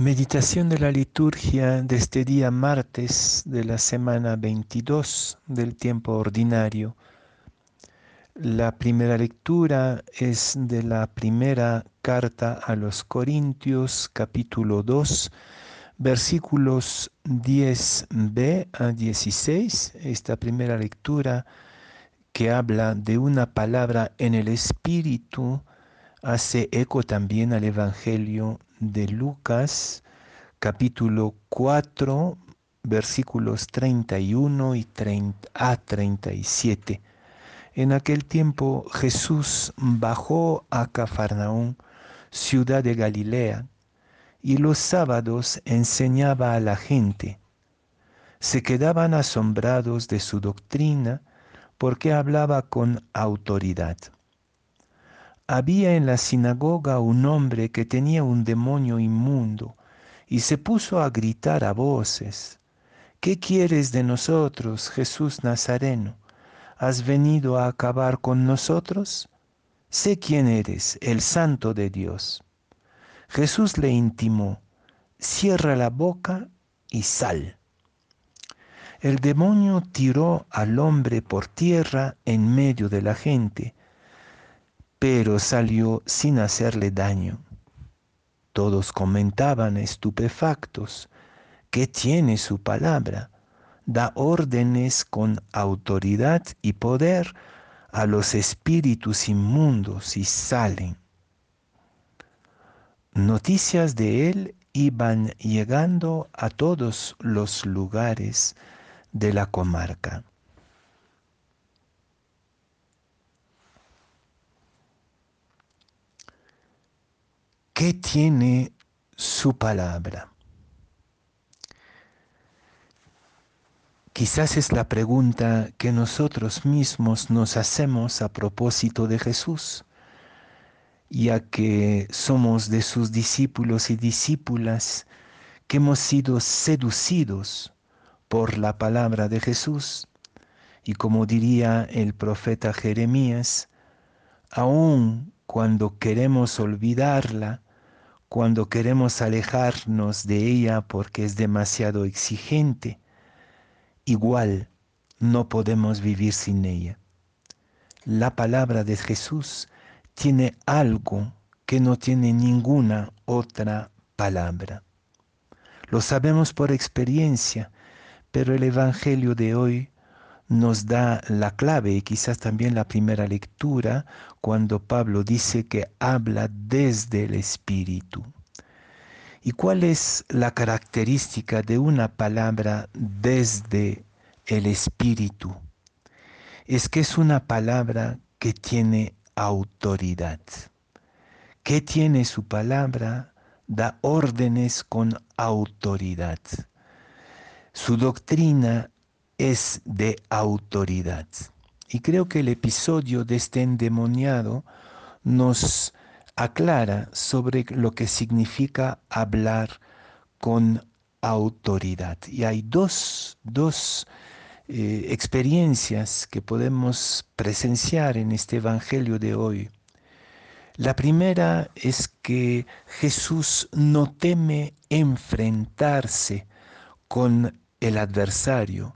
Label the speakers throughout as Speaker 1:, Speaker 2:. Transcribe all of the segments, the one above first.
Speaker 1: Meditación de la liturgia de este día martes de la semana 22 del tiempo ordinario. La primera lectura es de la primera carta a los Corintios capítulo 2 versículos 10b a 16. Esta primera lectura que habla de una palabra en el Espíritu hace eco también al Evangelio de Lucas, capítulo 4, versículos 31 y 30 a 37. En aquel tiempo Jesús bajó a Cafarnaún, ciudad de Galilea, y los sábados enseñaba a la gente. Se quedaban asombrados de su doctrina porque hablaba con autoridad. Había en la sinagoga un hombre que tenía un demonio inmundo y se puso a gritar a voces, ¿qué quieres de nosotros, Jesús Nazareno? ¿Has venido a acabar con nosotros? Sé quién eres, el santo de Dios. Jesús le intimó, cierra la boca y sal. El demonio tiró al hombre por tierra en medio de la gente, pero salió sin hacerle daño. Todos comentaban estupefactos, ¿qué tiene su palabra? Da órdenes con autoridad y poder a los espíritus inmundos y salen. Noticias de él iban llegando a todos los lugares de la comarca. ¿Qué tiene su palabra? Quizás es la pregunta que nosotros mismos nos hacemos a propósito de Jesús, ya que somos de sus discípulos y discípulas que hemos sido seducidos por la palabra de Jesús. Y como diría el profeta Jeremías, aún cuando queremos olvidarla, cuando queremos alejarnos de ella porque es demasiado exigente, igual no podemos vivir sin ella. La palabra de Jesús tiene algo que no tiene ninguna otra palabra. Lo sabemos por experiencia, pero el Evangelio de hoy nos da la clave y quizás también la primera lectura cuando Pablo dice que habla desde el Espíritu. ¿Y cuál es la característica de una palabra desde el Espíritu? Es que es una palabra que tiene autoridad. ¿Qué tiene su palabra? Da órdenes con autoridad. Su doctrina es de autoridad. Y creo que el episodio de este endemoniado nos aclara sobre lo que significa hablar con autoridad. Y hay dos, eh, experiencias que podemos presenciar en este Evangelio de hoy. La primera es que Jesús no teme enfrentarse con el adversario,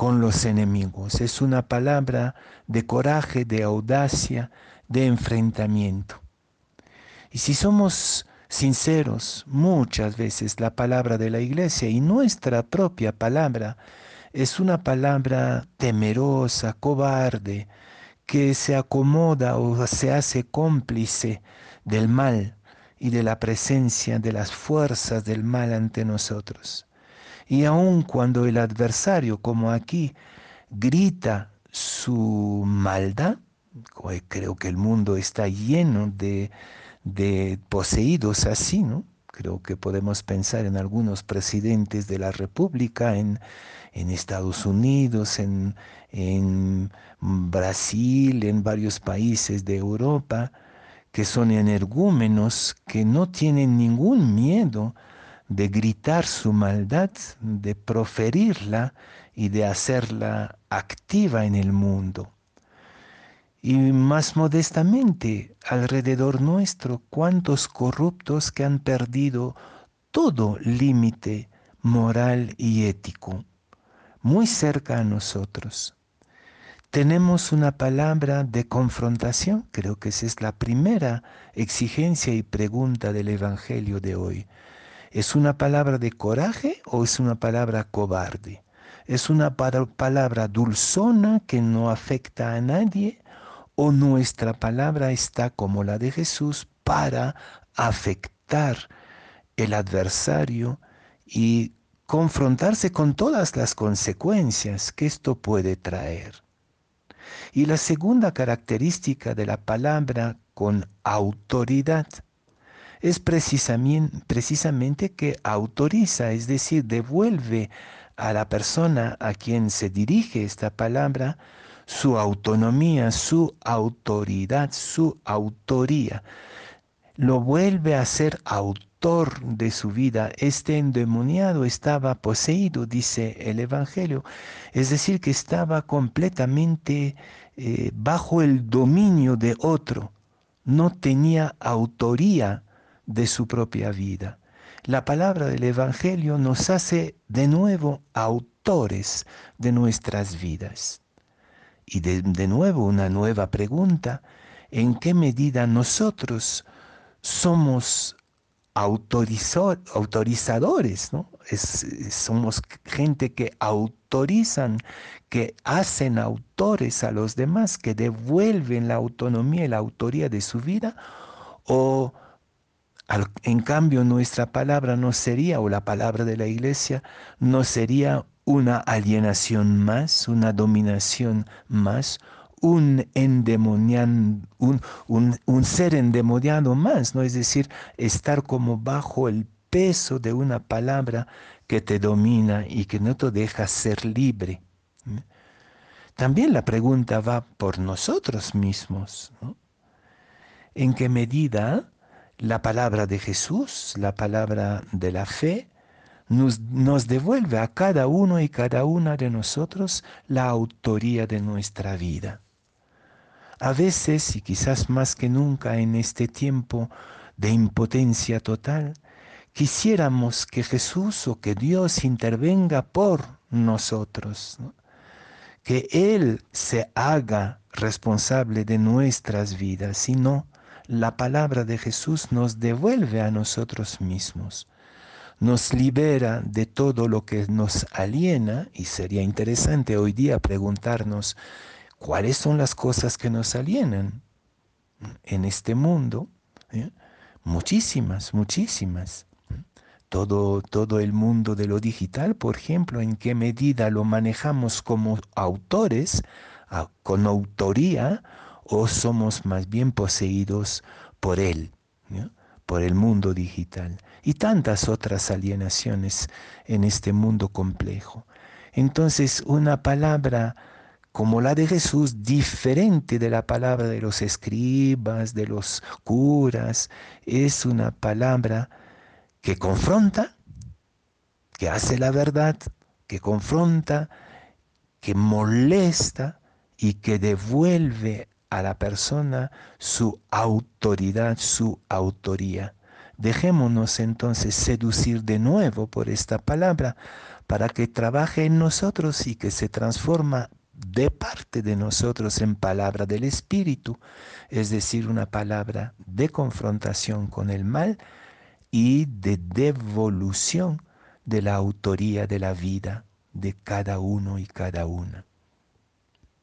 Speaker 1: con los enemigos. Es una palabra de coraje, de audacia, de enfrentamiento. Y si somos sinceros, muchas veces la palabra de la iglesia y nuestra propia palabra es una palabra temerosa, cobarde, que se acomoda o se hace cómplice del mal y de la presencia de las fuerzas del mal ante nosotros. Y aun cuando el adversario, como aquí, grita su maldad, creo que el mundo está lleno de, poseídos así, ¿no? Creo que podemos pensar en algunos presidentes de la República, en, Estados Unidos, en, en Brasil, en varios países de Europa, que son energúmenos, que no tienen ningún miedo de gritar su maldad, de proferirla y de hacerla activa en el mundo. Y más modestamente, alrededor nuestro, cuántos corruptos que han perdido todo límite moral y ético, muy cerca a nosotros. Tenemos una palabra de confrontación, creo que esa es la primera exigencia y pregunta del Evangelio de hoy. ¿Es una palabra de coraje o es una palabra cobarde? ¿Es una palabra dulzona que no afecta a nadie o nuestra palabra está como la de Jesús para afectar el adversario y confrontarse con todas las consecuencias que esto puede traer. Y la segunda característica de la palabra con autoridad es precisamente, que autoriza, es decir, devuelve a la persona a quien se dirige esta palabra su autonomía, su autoridad, su autoría. Lo vuelve a ser autor de su vida. Este endemoniado estaba poseído, dice el Evangelio. Es decir, que estaba completamente eh, bajo el dominio de otro. No tenía autoría de su propia vida. La palabra del Evangelio nos hace de nuevo autores de nuestras vidas. Y de, nuevo una nueva pregunta, ¿en qué medida nosotros somos autorizadores, ¿no? somos gente que autorizan, que hacen autores a los demás, que devuelven la autonomía y la autoría de su vida, o en cambio nuestra palabra no sería, o la palabra de la iglesia, no sería una alienación más, una dominación más, un, un, un, ser endemoniado más, ¿no? Es decir, estar como bajo el peso de una palabra que te domina y que no te deja ser libre. También la pregunta va por nosotros mismos. ¿En qué medida la palabra de Jesús, la palabra de la fe, nos, devuelve a cada uno y cada una de nosotros la autoría de nuestra vida. A veces, y quizás más que nunca en este tiempo de impotencia total, quisiéramos que Jesús o que Dios intervenga por nosotros, que Él se haga responsable de nuestras vidas, sino la palabra de Jesús nos devuelve a nosotros mismos nos libera de todo lo que nos aliena y sería interesante hoy día preguntarnos cuáles son las cosas que nos alienan en este mundo. ¿eh? Muchísimas, muchísimas. Todo, todo el mundo de lo digital, por ejemplo, en qué medida lo manejamos como autores, con autoría, o somos más bien poseídos por él, por el mundo digital y tantas otras alienaciones en este mundo complejo. Entonces, una palabra como la de Jesús, diferente de la palabra de los escribas, de los curas, es una palabra que confronta, que hace la verdad, que confronta, que molesta y que devuelve a la persona su autoridad, su autoría. Dejémonos entonces seducir de nuevo por esta palabra para que trabaje en nosotros y que se transforma de parte de nosotros en palabra del Espíritu, es decir, una palabra de confrontación con el mal y de devolución de la autoría de la vida de cada uno y cada una.